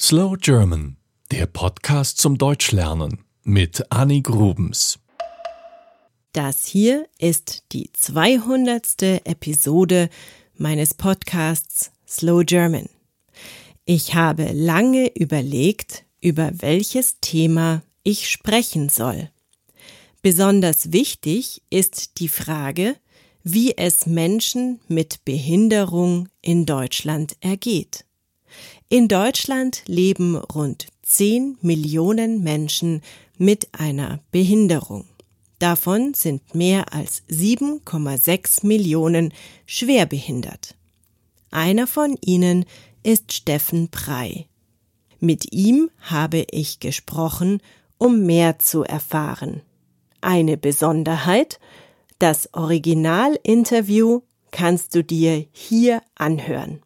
Slow German, der Podcast zum Deutschlernen mit Annie Grubens. Das hier ist die 200. Episode meines Podcasts Slow German. Ich habe lange überlegt, über welches Thema ich sprechen soll. Besonders wichtig ist die Frage, wie es Menschen mit Behinderung in Deutschland ergeht. In Deutschland leben rund 10 Millionen Menschen mit einer Behinderung. Davon sind mehr als 7,6 Millionen schwerbehindert. Einer von ihnen ist Steffen Prey. Mit ihm habe ich gesprochen, um mehr zu erfahren. Eine Besonderheit, das Originalinterview kannst du dir hier anhören.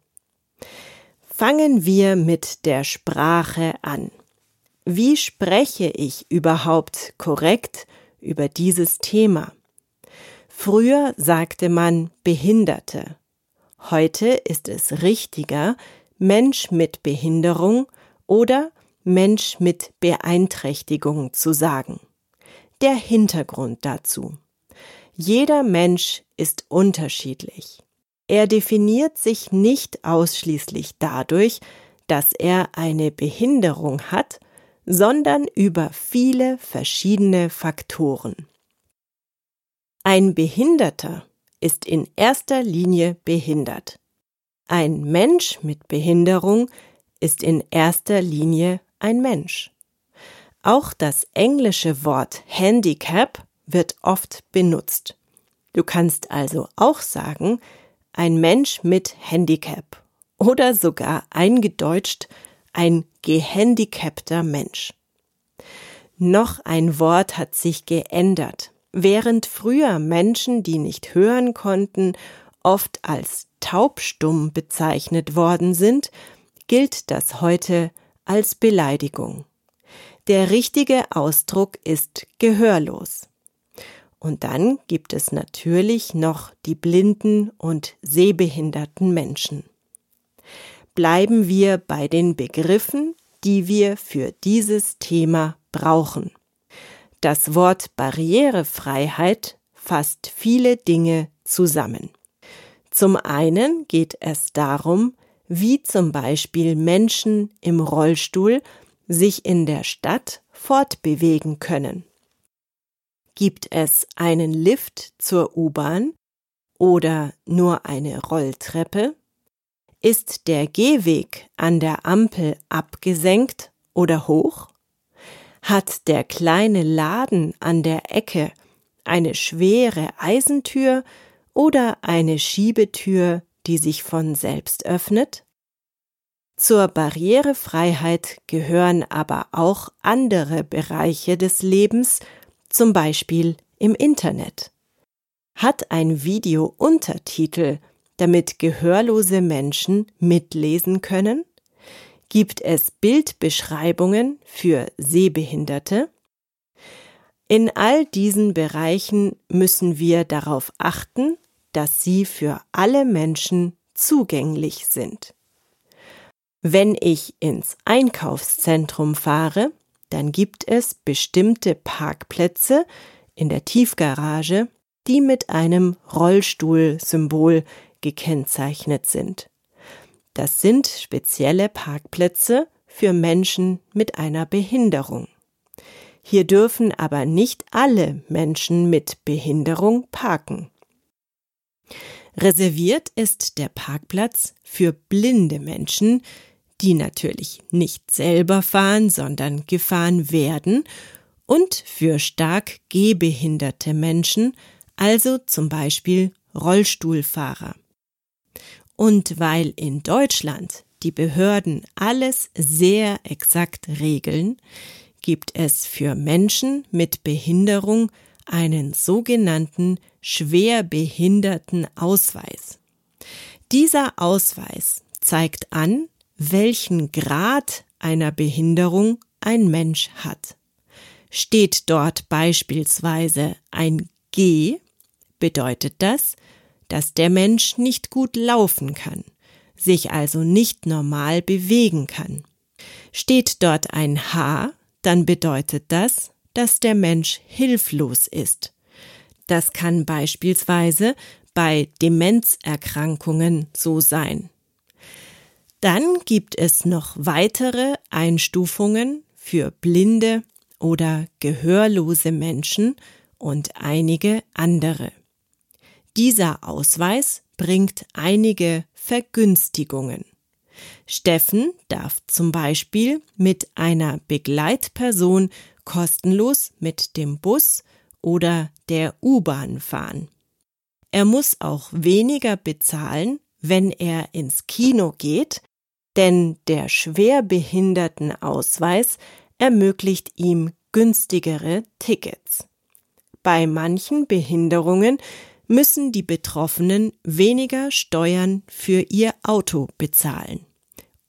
Fangen wir mit der Sprache an. Wie spreche ich überhaupt korrekt über dieses Thema? Früher sagte man Behinderte. Heute ist es richtiger, Mensch mit Behinderung oder Mensch mit Beeinträchtigung zu sagen. Der Hintergrund dazu. Jeder Mensch ist unterschiedlich. Er definiert sich nicht ausschließlich dadurch, dass er eine Behinderung hat, sondern über viele verschiedene Faktoren. Ein Behinderter ist in erster Linie behindert. Ein Mensch mit Behinderung ist in erster Linie ein Mensch. Auch das englische Wort Handicap wird oft benutzt. Du kannst also auch sagen, ein Mensch mit Handicap oder sogar eingedeutscht ein gehandicapter Mensch. Noch ein Wort hat sich geändert. Während früher Menschen, die nicht hören konnten, oft als taubstumm bezeichnet worden sind, gilt das heute als Beleidigung. Der richtige Ausdruck ist gehörlos. Und dann gibt es natürlich noch die blinden und sehbehinderten Menschen. Bleiben wir bei den Begriffen, die wir für dieses Thema brauchen. Das Wort Barrierefreiheit fasst viele Dinge zusammen. Zum einen geht es darum, wie zum Beispiel Menschen im Rollstuhl sich in der Stadt fortbewegen können. Gibt es einen Lift zur U-Bahn oder nur eine Rolltreppe? Ist der Gehweg an der Ampel abgesenkt oder hoch? Hat der kleine Laden an der Ecke eine schwere Eisentür oder eine Schiebetür, die sich von selbst öffnet? Zur Barrierefreiheit gehören aber auch andere Bereiche des Lebens, zum Beispiel im Internet. Hat ein Video Untertitel, damit gehörlose Menschen mitlesen können? Gibt es Bildbeschreibungen für Sehbehinderte? In all diesen Bereichen müssen wir darauf achten, dass sie für alle Menschen zugänglich sind. Wenn ich ins Einkaufszentrum fahre, dann gibt es bestimmte Parkplätze in der Tiefgarage, die mit einem Rollstuhlsymbol gekennzeichnet sind. Das sind spezielle Parkplätze für Menschen mit einer Behinderung. Hier dürfen aber nicht alle Menschen mit Behinderung parken. Reserviert ist der Parkplatz für blinde Menschen, die natürlich nicht selber fahren, sondern gefahren werden, und für stark gehbehinderte Menschen, also zum Beispiel Rollstuhlfahrer. Und weil in Deutschland die Behörden alles sehr exakt regeln, gibt es für Menschen mit Behinderung einen sogenannten schwerbehinderten Ausweis. Dieser Ausweis zeigt an, welchen Grad einer Behinderung ein Mensch hat. Steht dort beispielsweise ein G, bedeutet das, dass der Mensch nicht gut laufen kann, sich also nicht normal bewegen kann. Steht dort ein H, dann bedeutet das, dass der Mensch hilflos ist. Das kann beispielsweise bei Demenzerkrankungen so sein. Dann gibt es noch weitere Einstufungen für blinde oder gehörlose Menschen und einige andere. Dieser Ausweis bringt einige Vergünstigungen. Steffen darf zum Beispiel mit einer Begleitperson kostenlos mit dem Bus oder der U-Bahn fahren. Er muss auch weniger bezahlen, wenn er ins Kino geht, denn der Schwerbehindertenausweis ermöglicht ihm günstigere Tickets. Bei manchen Behinderungen müssen die Betroffenen weniger Steuern für ihr Auto bezahlen.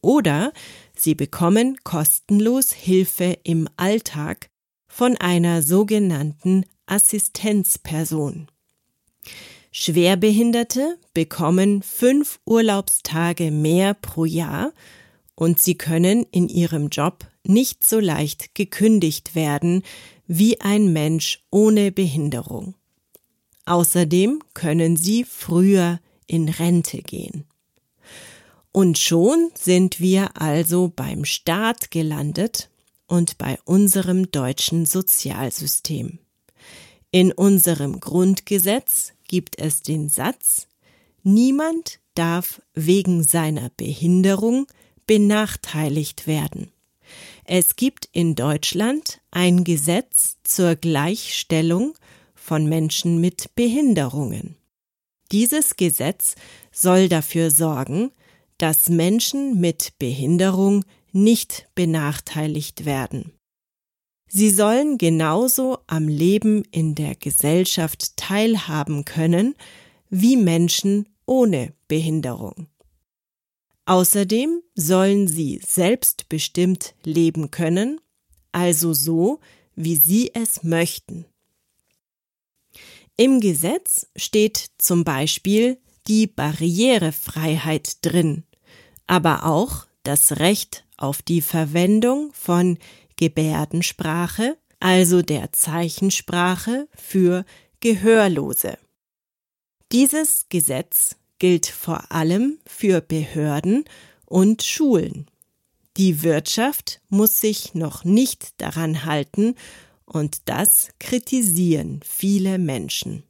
Oder sie bekommen kostenlos Hilfe im Alltag von einer sogenannten Assistenzperson. Schwerbehinderte bekommen fünf Urlaubstage mehr pro Jahr und sie können in ihrem Job nicht so leicht gekündigt werden wie ein Mensch ohne Behinderung. Außerdem können sie früher in Rente gehen. Und schon sind wir also beim Staat gelandet und bei unserem deutschen Sozialsystem. In unserem Grundgesetz gibt es den Satz Niemand darf wegen seiner Behinderung benachteiligt werden. Es gibt in Deutschland ein Gesetz zur Gleichstellung von Menschen mit Behinderungen. Dieses Gesetz soll dafür sorgen, dass Menschen mit Behinderung nicht benachteiligt werden. Sie sollen genauso am Leben in der Gesellschaft teilhaben können wie Menschen ohne Behinderung. Außerdem sollen sie selbstbestimmt leben können, also so, wie sie es möchten. Im Gesetz steht zum Beispiel die Barrierefreiheit drin, aber auch das Recht auf die Verwendung von Gebärdensprache, also der Zeichensprache für Gehörlose. Dieses Gesetz gilt vor allem für Behörden und Schulen. Die Wirtschaft muss sich noch nicht daran halten, und das kritisieren viele Menschen.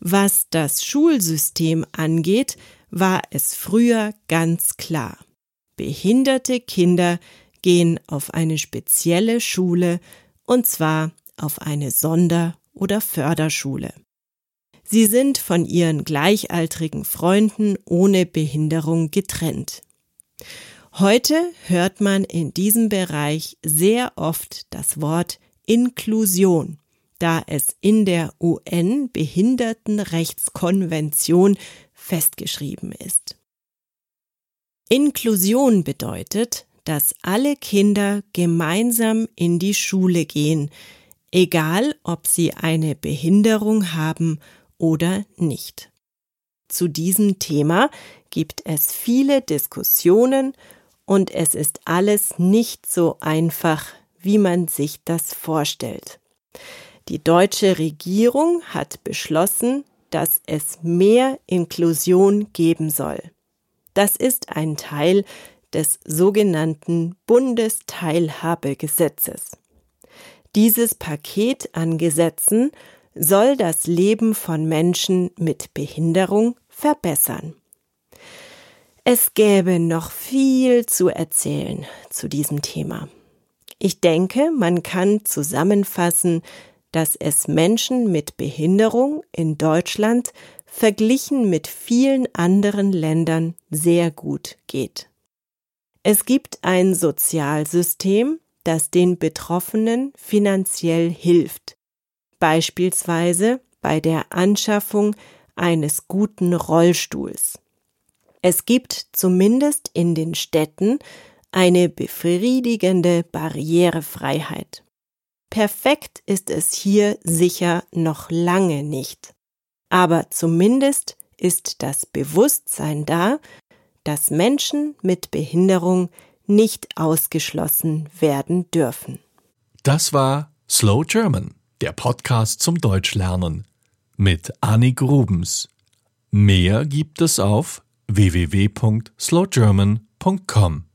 Was das Schulsystem angeht, war es früher ganz klar. Behinderte Kinder gehen auf eine spezielle Schule, und zwar auf eine Sonder- oder Förderschule. Sie sind von ihren gleichaltrigen Freunden ohne Behinderung getrennt. Heute hört man in diesem Bereich sehr oft das Wort Inklusion, da es in der UN Behindertenrechtskonvention festgeschrieben ist. Inklusion bedeutet, dass alle Kinder gemeinsam in die Schule gehen, egal ob sie eine Behinderung haben oder nicht. Zu diesem Thema gibt es viele Diskussionen und es ist alles nicht so einfach, wie man sich das vorstellt. Die deutsche Regierung hat beschlossen, dass es mehr Inklusion geben soll. Das ist ein Teil des sogenannten Bundesteilhabegesetzes. Dieses Paket an Gesetzen soll das Leben von Menschen mit Behinderung verbessern. Es gäbe noch viel zu erzählen zu diesem Thema. Ich denke, man kann zusammenfassen, dass es Menschen mit Behinderung in Deutschland verglichen mit vielen anderen Ländern sehr gut geht. Es gibt ein Sozialsystem, das den Betroffenen finanziell hilft, beispielsweise bei der Anschaffung eines guten Rollstuhls. Es gibt zumindest in den Städten eine befriedigende Barrierefreiheit. Perfekt ist es hier sicher noch lange nicht. Aber zumindest ist das Bewusstsein da, dass Menschen mit Behinderung nicht ausgeschlossen werden dürfen. Das war Slow German, der Podcast zum Deutschlernen mit Annie Grubens. Mehr gibt es auf www.slowgerman.com.